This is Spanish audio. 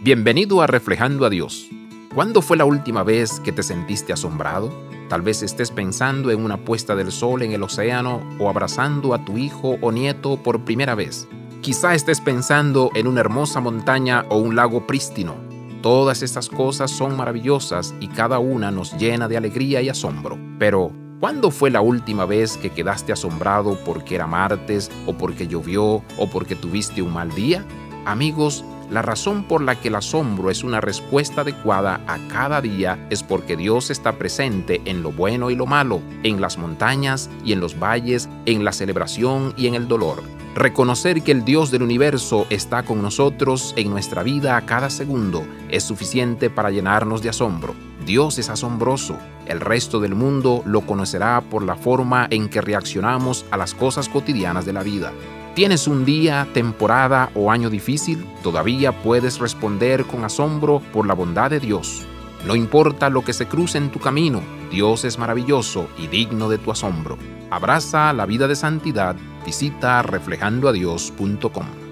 Bienvenido a Reflejando a Dios. ¿Cuándo fue la última vez que te sentiste asombrado? Tal vez estés pensando en una puesta del sol en el océano o abrazando a tu hijo o nieto por primera vez. Quizá estés pensando en una hermosa montaña o un lago prístino. Todas estas cosas son maravillosas y cada una nos llena de alegría y asombro. Pero, ¿cuándo fue la última vez que quedaste asombrado porque era martes o porque llovió o porque tuviste un mal día? Amigos, la razón por la que el asombro es una respuesta adecuada a cada día es porque Dios está presente en lo bueno y lo malo, en las montañas y en los valles, en la celebración y en el dolor. Reconocer que el Dios del universo está con nosotros en nuestra vida a cada segundo es suficiente para llenarnos de asombro. Dios es asombroso. El resto del mundo lo conocerá por la forma en que reaccionamos a las cosas cotidianas de la vida. ¿Tienes un día, temporada o año difícil? Todavía puedes responder con asombro por la bondad de Dios. No importa lo que se cruce en tu camino, Dios es maravilloso y digno de tu asombro. Abraza la vida de santidad, visita reflejandoadios.com.